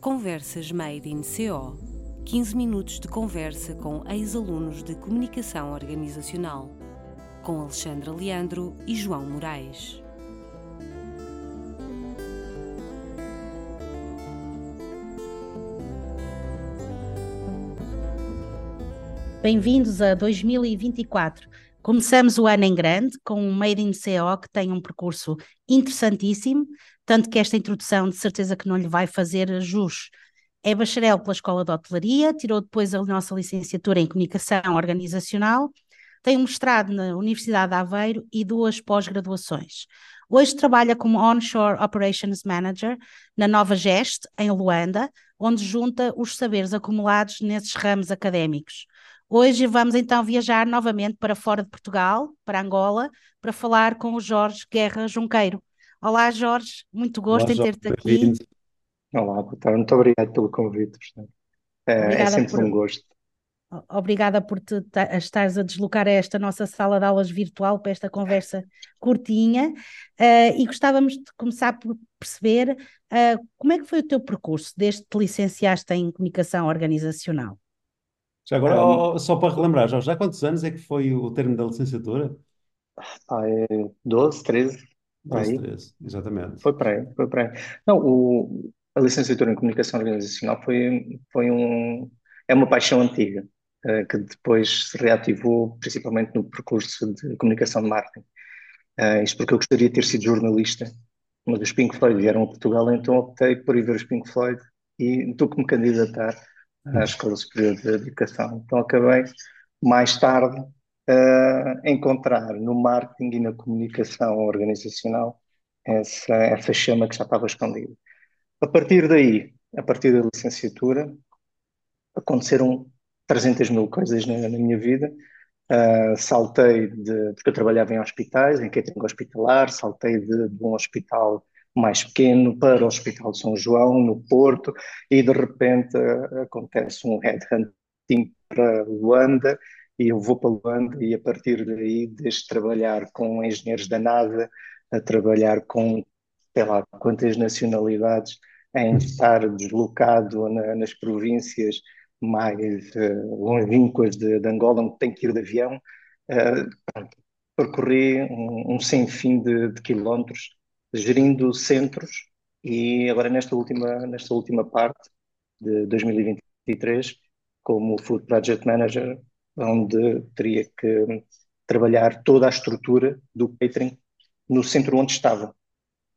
Conversas Made in CO 15 minutos de conversa com ex-alunos de comunicação organizacional, com Alexandra Leandro e João Moraes. Bem-vindos a 2024. Começamos o ano em grande com um Made in CO que tem um percurso interessantíssimo, tanto que esta introdução de certeza que não lhe vai fazer jus. É bacharel pela Escola de Hotelaria, tirou depois a nossa licenciatura em Comunicação Organizacional, tem um mestrado na Universidade de Aveiro e duas pós-graduações. Hoje trabalha como Onshore Operations Manager na Nova Gest, em Luanda, onde junta os saberes acumulados nesses ramos académicos. Hoje vamos então viajar novamente para fora de Portugal, para Angola, para falar com o Jorge Guerra Junqueiro. Olá, Jorge, muito gosto Olá, em ter-te aqui. Olá, boa tarde. Muito obrigado pelo convite. portanto. É, é Obrigada sempre por, um gosto. obrigada por te ta- estares a deslocar a esta nossa sala de aulas virtual para esta conversa curtinha. Eh, e gostávamos de começar por perceber eh, como é que foi o teu percurso desde que te licenciaste em Comunicação Organizacional. Já agora, ó, ó, só para relembrar, Jorge, há quantos anos é que foi o termo da licenciatura? pá, é 12, 13, por 12, aí. 13, exatamente. Foi para aí, foi para aí. Não, o, a licenciatura em Comunicação Organizacional foi, foi um, é uma paixão antiga, eh, que depois se reativou principalmente no percurso de comunicação de marketing. Eh, isto porque eu gostaria de ter sido jornalista, mas os Pink Floyd vieram a Portugal, então optei por ir ver os Pink Floyd e estou que me candidatar à. Escola Superior de Educação. Então acabei mais tarde eh, a encontrar no marketing e na comunicação organizacional essa, essa chama que já estava escondida. A partir daí, a partir da licenciatura, aconteceram 300 mil coisas na, na minha vida. Uh, saltei de, porque eu trabalhava em hospitais, em catering hospitalar, saltei de, de um hospital mais pequeno para o Hospital de São João, no Porto, e de repente uh, acontece um headhunting para Luanda, e eu vou para Luanda, e a partir daí, desde trabalhar com engenheiros da NASA, a trabalhar com, sei lá, quantas nacionalidades, em estar deslocado na- nas províncias mais uh, longínquas de, de Angola, onde tem que ir de avião. Uh, percorri um, um sem fim de, de quilómetros, gerindo centros, e agora nesta última, nesta última parte de 2023, como Food Project Manager, onde teria que trabalhar toda a estrutura do catering no centro onde estava.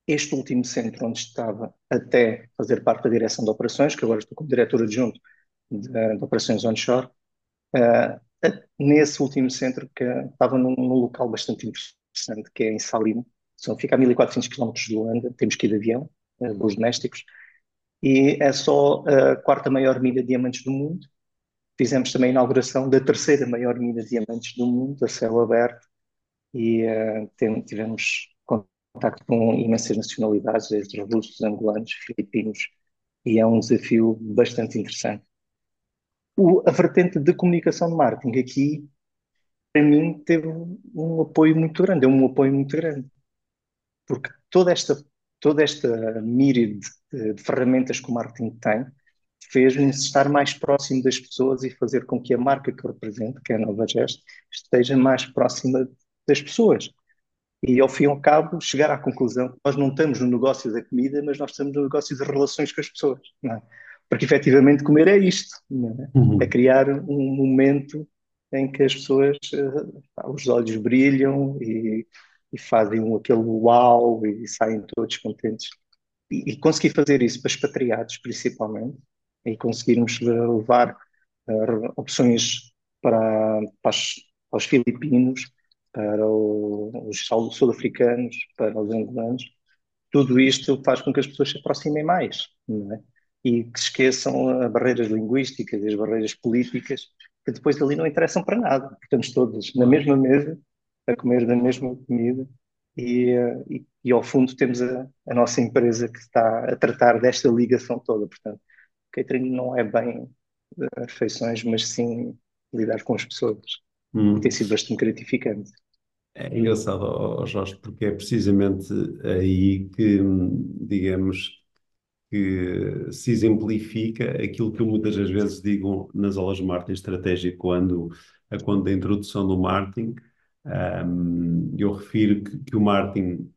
Este último centro onde estava, até fazer parte da direção de operações, que agora estou como diretor adjunto de, de operações onshore, uh, nesse último centro que estava num, num, local bastante interessante, que é em Salim, São, fica a 1400 km de Luanda, temos que ir de avião, uh, voos domésticos, e é só a quarta maior mina de diamantes do mundo. Fizemos também a inauguração da terceira maior mina de diamantes do mundo, a céu aberto, e uh, tivemos contacto com imensas nacionalidades, desde russos, angolanos, filipinos, e é um desafio bastante interessante. O, a vertente de comunicação de marketing aqui, para mim, teve um apoio muito grande, é um apoio muito grande, porque toda esta, toda esta míriade de, de ferramentas que o marketing tem fez-me estar mais próximo das pessoas e fazer com que a marca que eu represento, que é a Nova Gest, esteja mais próxima das pessoas. E ao fim e ao cabo, chegar à conclusão que nós não estamos no negócio da comida, mas nós estamos no negócio das relações com as pessoas. É? Porque efetivamente comer é isto, é? Uhum. é? criar um momento em que as pessoas, uh, os olhos brilham e, e, fazem aquele uau e saem todos contentes. E, e conseguir fazer isso para expatriados, principalmente, e conseguirmos levar uh, opções para, para, para os filipinos, para o, os sul-africanos, para os angolanos, tudo isto faz com que as pessoas se aproximem mais, não é? E que esqueçam as barreiras linguísticas e as barreiras políticas, que depois ali não interessam para nada. Estamos todos na mesma mesa, a comer da mesma comida, e, e, e ao fundo temos a, a, nossa empresa que está a tratar desta ligação toda. Portanto, catering não é bem refeições, mas sim lidar com as pessoas. Hum. Tem sido bastante gratificante. É engraçado, Jorge, porque é precisamente aí que, digamos, que se exemplifica aquilo que eu muitas das vezes digo nas aulas de marketing estratégico, quando, quando a introdução do marketing, um, eu refiro que, que, o marketing,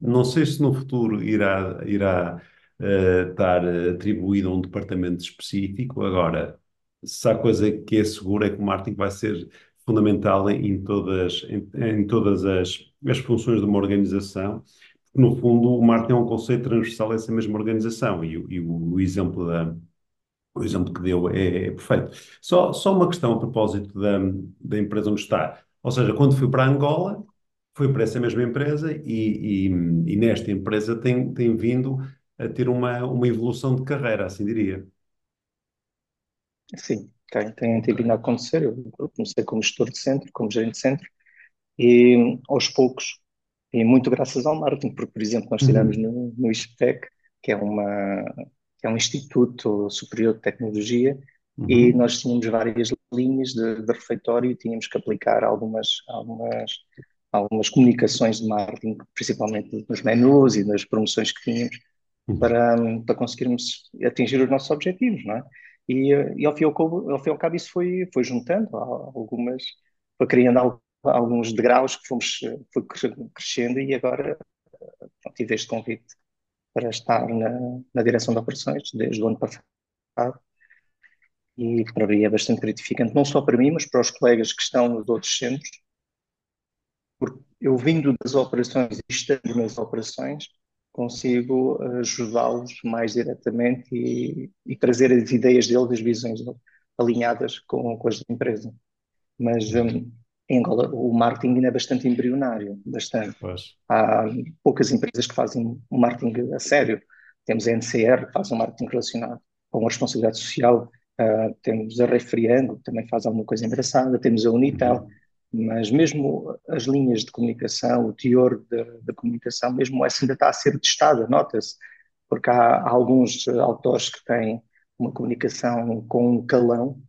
não sei se no futuro irá, irá uh, estar atribuído a um departamento específico, agora, se há coisa que é segura é que o marketing vai ser fundamental em, todas, em, em todas as, as funções de uma organização no fundo, o marketing é um conceito transversal a essa mesma organização e, e o, o, exemplo da, o exemplo que deu é, é, perfeito. Só, só uma questão a propósito da, da empresa onde está. Ou seja, quando fui para Angola, fui para essa mesma empresa e, e, e nesta empresa tem, tem vindo a ter uma, uma evolução de carreira, assim diria. Sim, tem, tem, tem vindo a acontecer. Eu comecei como gestor de centro, como gerente de centro, e aos poucos e muito graças ao marketing, porque, por exemplo, nós tivemos uhum. no, no ISPTEC, que é, uma, que é um Instituto Superior de Tecnologia, uhum. e nós tínhamos várias linhas de, de refeitório e tínhamos que aplicar algumas, algumas, algumas comunicações de marketing, principalmente nos menus e nas promoções que tínhamos, uhum. para, para conseguirmos atingir os nossos objetivos, não é? E, e ao, fim ao, cabo, ao fim e ao cabo isso foi, foi juntando algumas, foi criando alguns degraus que fomos foi crescendo e agora pronto, tive este convite para estar na, na direção de operações desde o ano passado e para mim é bastante gratificante, não só para mim, mas para os colegas que estão nos outros centros, porque eu vindo das operações e estando nas operações, consigo ajudá-los mais diretamente e, e, trazer as ideias deles, as visões deles, alinhadas com, com as da empresa. Mas um, em Angola o marketing ainda é bastante embrionário, bastante. Pois. Há poucas empresas que fazem o marketing a sério. Temos a NCR, que faz um marketing relacionado com a responsabilidade social, uh, temos a Refriango, que também faz alguma coisa engraçada, temos a Unitel, uhum. mas mesmo as linhas de comunicação, o teor da comunicação, mesmo essa ainda está a ser testada, nota-se, porque há, há alguns autores que têm uma comunicação com um calão,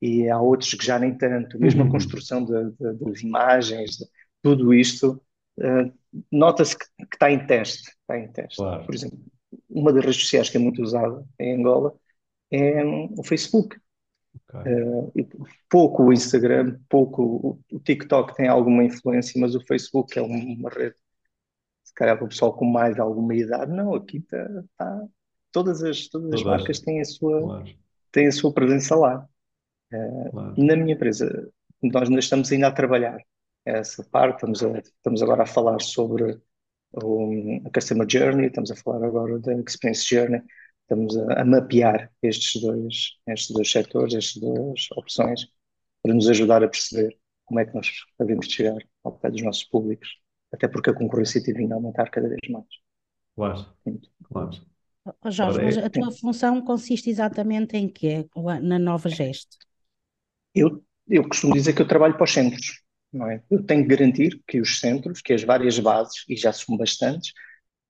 e há outros que já nem tanto, mesmo uhum. a construção de, de, das imagens, de, tudo isto, uh, nota-se que, que, está em teste. Está em teste. Claro. Por exemplo, uma das redes sociais que é muito usada em Angola é o Facebook. Okay. Uh, pouco o Instagram, pouco o, TikTok tem alguma influência, mas o Facebook é uma rede, se calhar para o pessoal com mais alguma idade, não, aqui está, tá, todas as, todas as marcas têm a, sua, claro. têm a sua presença lá. Claro. Na minha empresa, nós ainda estamos ainda a trabalhar essa parte, estamos, a, estamos agora a falar sobre o, a Customer Journey, estamos a falar agora da Experience Journey, estamos a, a, mapear estes dois, estes dois setores, estas duas opções, para nos ajudar a perceber como é que nós devemos chegar ao pé dos nossos públicos, até porque a concorrência tem vindo a aumentar cada vez mais. Claro, claro. Oh, Jorge, mas a tua função consiste exatamente em quê, na nova geste? Eu, eu costumo dizer que eu trabalho para os centros, não é? Eu tenho que garantir que os centros, que as várias bases, e já são bastantes,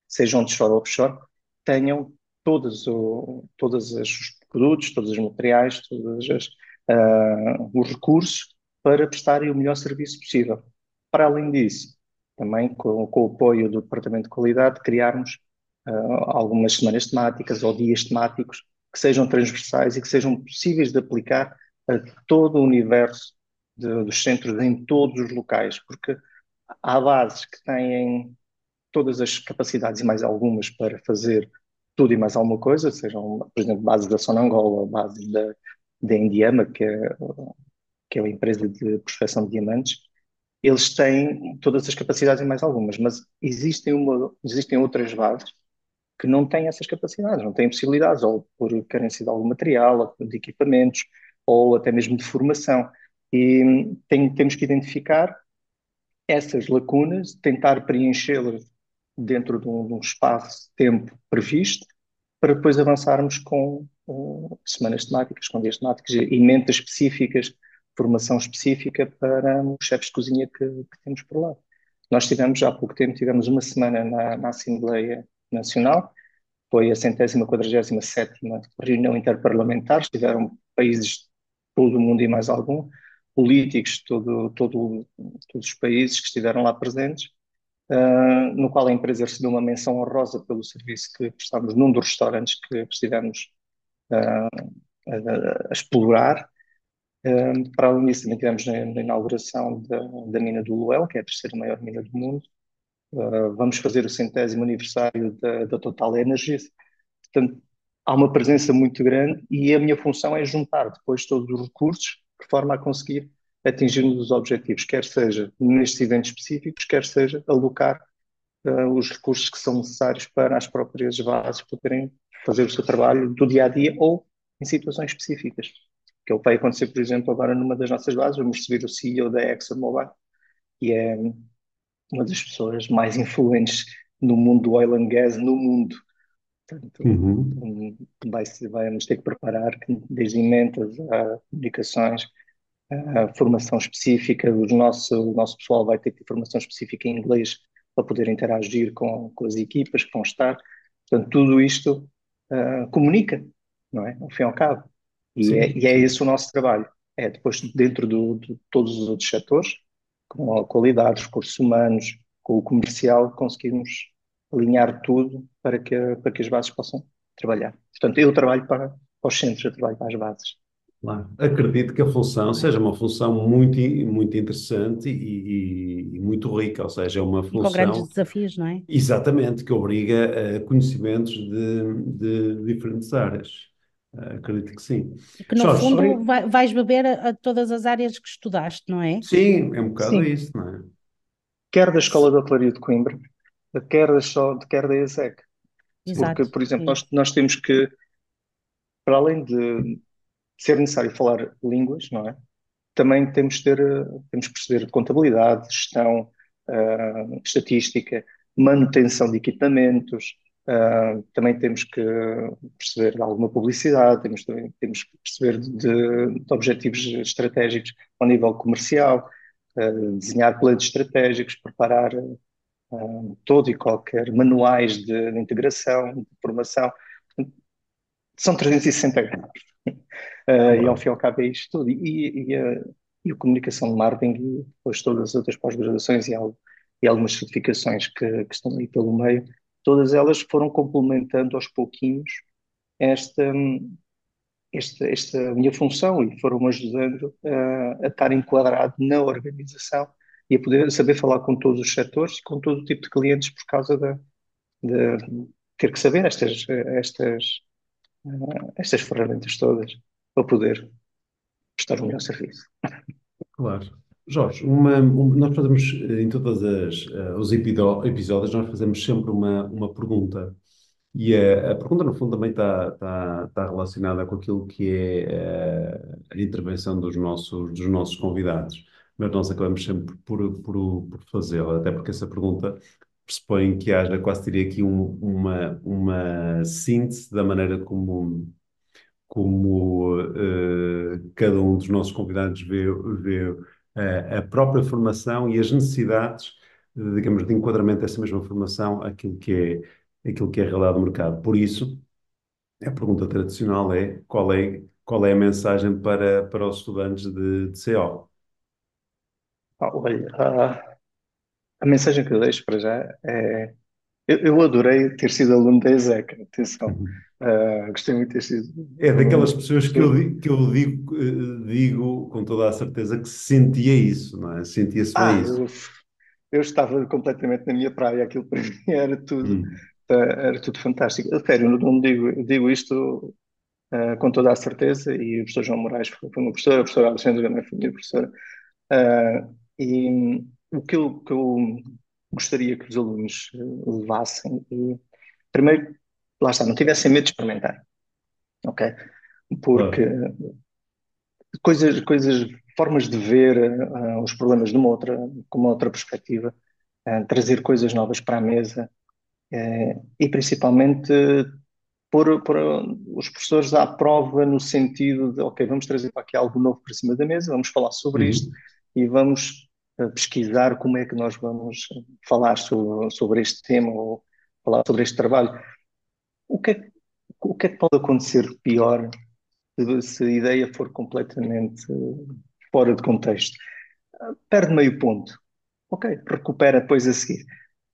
sejam onshore ou offshore, tenham todos, o, todos os produtos, todos os materiais, todos as, uh, os recursos para prestarem o melhor serviço possível. Para além disso, também com, com o apoio do Departamento de Qualidade, criarmos uh, algumas semanas temáticas ou dias temáticos que sejam transversais e que sejam possíveis de aplicar a todo o universo de, dos centros em todos os locais, porque há bases que têm todas as capacidades e mais algumas para fazer tudo e mais alguma coisa, sejam, por exemplo, bases da Sonangola bases da, da Indiama, que é, que é a empresa de prospecção de diamantes, eles têm todas as capacidades e mais algumas, mas existem, uma, existem outras bases que não têm essas capacidades, não têm possibilidades, ou por carência de algum material, ou de equipamentos, ou até mesmo de formação. E tem, temos que identificar essas lacunas, tentar preenchê-las dentro de um, de um espaço-tempo previsto, para depois avançarmos com semanas temáticas, com dias temáticos, emendas específicas, formação específica para os chefes de cozinha que, que, temos por lá. Nós tivemos, há pouco tempo, tivemos uma semana na, na Assembleia Nacional, foi a centésima quadragésima sétima reunião interparlamentar, estiveram países todo o mundo e mais algum, políticos de todo, todo, todos os países que estiveram lá presentes, uh, no qual a empresa recebeu uma menção honrosa pelo serviço que prestámos num dos restaurantes que estivemos uh, a, a, explorar. Uh, para além disso, também tivemos na, na inauguração da, da, mina do Luel, que é a terceira maior mina do mundo. vamos fazer o centésimo aniversário da, da Total Energies. Portanto, há uma presença muito grande e a minha função é juntar depois todos os recursos de forma a conseguir atingir os objetivos, quer seja nestes eventos específicos, quer seja alocar uh, os recursos que são necessários para as próprias bases poderem fazer o seu trabalho do dia a dia ou em situações específicas. Que é o que vai acontecer, por exemplo, agora numa das nossas bases, vamos receber o CEO da ExxonMobil, que é uma das pessoas mais influentes no mundo do oil and gas no mundo. Portanto, uhum. vai, vamos ter que preparar desde emendas a comunicações, formação específica, o nosso, o nosso pessoal vai ter que ter formação específica em inglês para poder interagir com, com as equipas que vão estar. Portanto, tudo isto uh, comunica, não é? Ao fim e ao cabo. E, é, e é esse o nosso trabalho. É depois, dentro do, de todos os outros setores, com a qualidade, recursos humanos, com o comercial, conseguirmos alinhar tudo para que, para que as bases possam trabalhar. Portanto, eu trabalho para, para os centros, eu trabalho para as bases. Claro. Acredito que a função seja uma função muito, muito interessante e, e, muito rica, ou seja, é uma função. com grandes desafios, não é? Exatamente, que obriga a conhecimentos de, de diferentes áreas. Acredito que sim. Que no Jorge, fundo sobre... vais beber a, a, todas as áreas que estudaste, não é? Sim, é um bocado sim. isso, não é? Quer da Escola de Hotelaria de Coimbra, quer da, quer da ESEC. Exato, Porque, por exemplo, nós, nós temos que, para além de ser necessário falar línguas, não é? Também temos de ter, temos que perceber contabilidade, gestão, uh, estatística, manutenção de equipamentos, uh, também temos que perceber alguma publicidade, temos, temos que perceber de, de objetivos estratégicos ao nível comercial, uh, desenhar planos estratégicos, preparar todo e qualquer manuais de, de integração, de formação. São 360 graus. Uh, e ao fim e ao cabo é isto tudo. E, e, a, e a comunicação de marketing e depois todas as outras pós-graduações e, e, algumas certificações que, que, estão ali pelo meio, todas elas foram complementando aos pouquinhos esta, esta, esta minha função e foram ajudando uh, a estar enquadrado na organização e a poder saber falar com todos os setores e com todo o tipo de clientes por causa da, de ter que saber estas, estas, uh, estas ferramentas todas para poder prestar um melhor serviço. Claro. Jorge, uma, um, nós fazemos eh, em todos uh, os episódios, nós fazemos sempre uma, uma pergunta. E a, a pergunta, no fundo, também está, está, está relacionada com aquilo que é uh, a intervenção dos nossos, dos nossos convidados. Mas nós acabamos sempre por, por, por fazê-la, até porque essa pergunta pressupõe que haja, quase diria aqui, um, uma, uma síntese da maneira como como uh, cada um dos nossos convidados vê, vê uh, a própria formação e as necessidades, digamos, de enquadramento dessa mesma formação àquilo que é, àquilo que é a realidade do mercado. Por isso, a pergunta tradicional é qual é, qual é a mensagem para, para os estudantes de, de CO? Ah, olha, a, a mensagem que eu deixo para já é eu, eu adorei ter sido aluno da ESEC, atenção. Uh, gostei muito de ter sido. É daquelas pessoas que eu, que eu digo, eh, digo com toda a certeza que sentia isso, não é? Sentia-se ah, bem isso. Eu, eu, estava completamente na minha praia, aquilo para mim era tudo, hum. uh, era tudo fantástico. Sério, eu não digo, digo isto uh, com toda a certeza, e o professor João Moraes foi, foi meu professor, a professora Alexandre também foi minha professora. e o que eu, que eu gostaria que os alunos eh, levassem e, primeiro, lá está, não tivessem medo de experimentar, ok? Porque coisas, coisas, formas de ver uh, os problemas de uma outra, com uma outra perspectiva, uh, trazer coisas novas para a mesa uh, e principalmente pôr, pôr os professores à prova no sentido de, ok, vamos trazer para aqui algo novo para cima da mesa, vamos falar sobre uhum. isto e vamos pesquisar como é que nós vamos falar sobre, sobre este tema ou falar sobre este trabalho. O que é, o que, é que pode acontecer pior se, se a ideia for completamente fora de contexto? Perde meio ponto. Ok, recupera depois a seguir.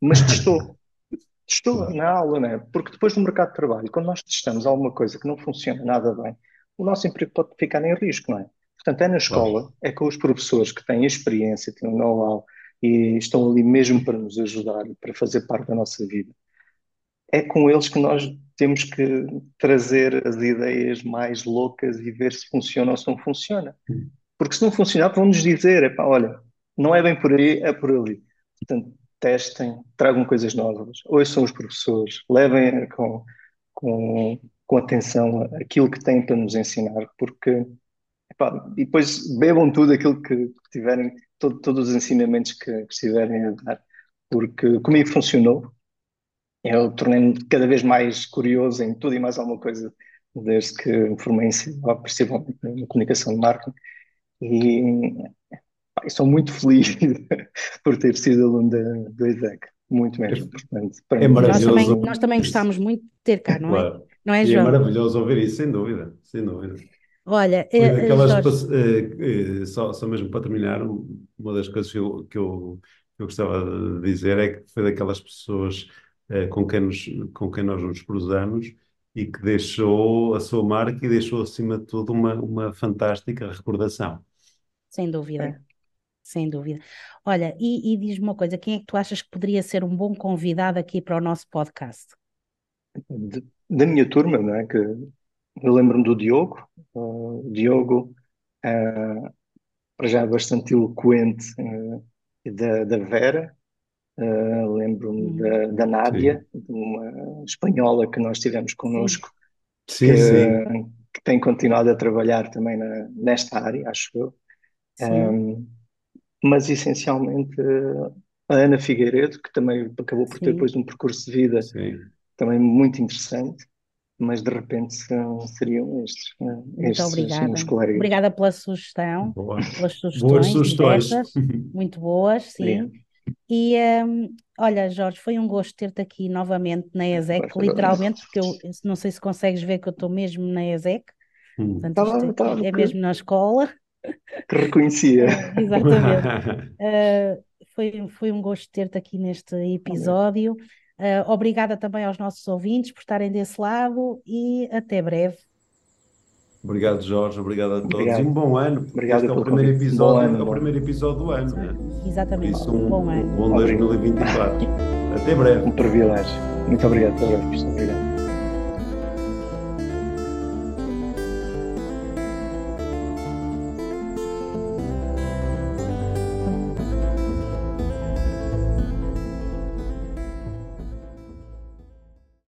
mas testou. testou na aula, né? Porque depois no mercado de trabalho, quando nós testamos alguma coisa que não funciona nada bem, o nosso emprego pode ficar em risco, não é? Portanto, é na escola, é com os professores que têm experiência, têm o know-how e estão ali mesmo para nos ajudar, para fazer parte da nossa vida. É com eles que nós temos que trazer as ideias mais loucas e ver se funciona ou se não funciona. Porque se não funcionar, vão-nos dizer, epá, olha, não é bem por aí, é por ali. Portanto, testem, tragam coisas novas, ouçam os professores, levem com, com, com atenção aquilo que têm para nos ensinar, porque epá, e depois bebam tudo aquilo que tiverem, todo, todos os ensinamentos que, que estiverem a dar, porque comigo funcionou. Eu tornei-me cada vez mais curioso em tudo e mais alguma coisa desde que me formei em principalmente na comunicação de marketing. E Pai, sou muito feliz por ter sido aluno da, do ESEC, muito mesmo. Portanto, é maravilhoso. Nós também, nós também gostávamos muito de ter cá, não é? Claro. Não é, e é João? É maravilhoso ouvir isso, sem dúvida, sem dúvida. Olha, é, daquelas, uh, uh, só, só mesmo para terminar, uma das coisas que eu, que eu, que eu gostava de dizer é que foi daquelas pessoas uh, com, quem nos, com quem nós nos cruzamos e que deixou a sua marca e deixou, acima de tudo, uma, uma fantástica recordação. Sem dúvida. É sem dúvida. Olha, e, e diz-me uma coisa: quem é que tu achas que poderia ser um bom convidado aqui para o nosso podcast? De, da minha turma, não é? Que eu lembro-me do Diogo. O Diogo, uh, para já bastante eloquente, uh, da, da Vera. Uh, lembro-me da, da Nádia, uma espanhola que nós tivemos connosco, sim. Que, sim. que tem continuado a trabalhar também na, nesta área, acho eu. Um, mas essencialmente a Ana Figueiredo, que também acabou por Sim. ter depois um percurso de vida Sim. também muito interessante, mas de repente seriam estes, eh, muito estes obrigada. os colegas. Obrigada pela sugestão, Boa. pelas sugestões, boas sugestões. Diversas, muito boas, sim. E um, olha, Jorge, foi um gosto ter-te aqui novamente na ESEC, literalmente, porque eu não sei se consegues ver que eu estou mesmo na ESEC, hum. portanto, tá, tá, é mesmo na escola que reconhecia. exatamente. Uh, foi, foi um gosto ter-te aqui neste episódio. Uh, obrigada também aos nossos ouvintes por estarem desse lado e até breve. Obrigado, Jorge. Obrigado a todos. Obrigado. E um bom ano. Obrigado este é o primeiro episódio, ano, é o primeiro episódio do ano. Né? Exatamente. Isso, um, um bom ano. Um bom 2024. Até breve. Um privilégio. Muito obrigado. Até breve. Obrigado.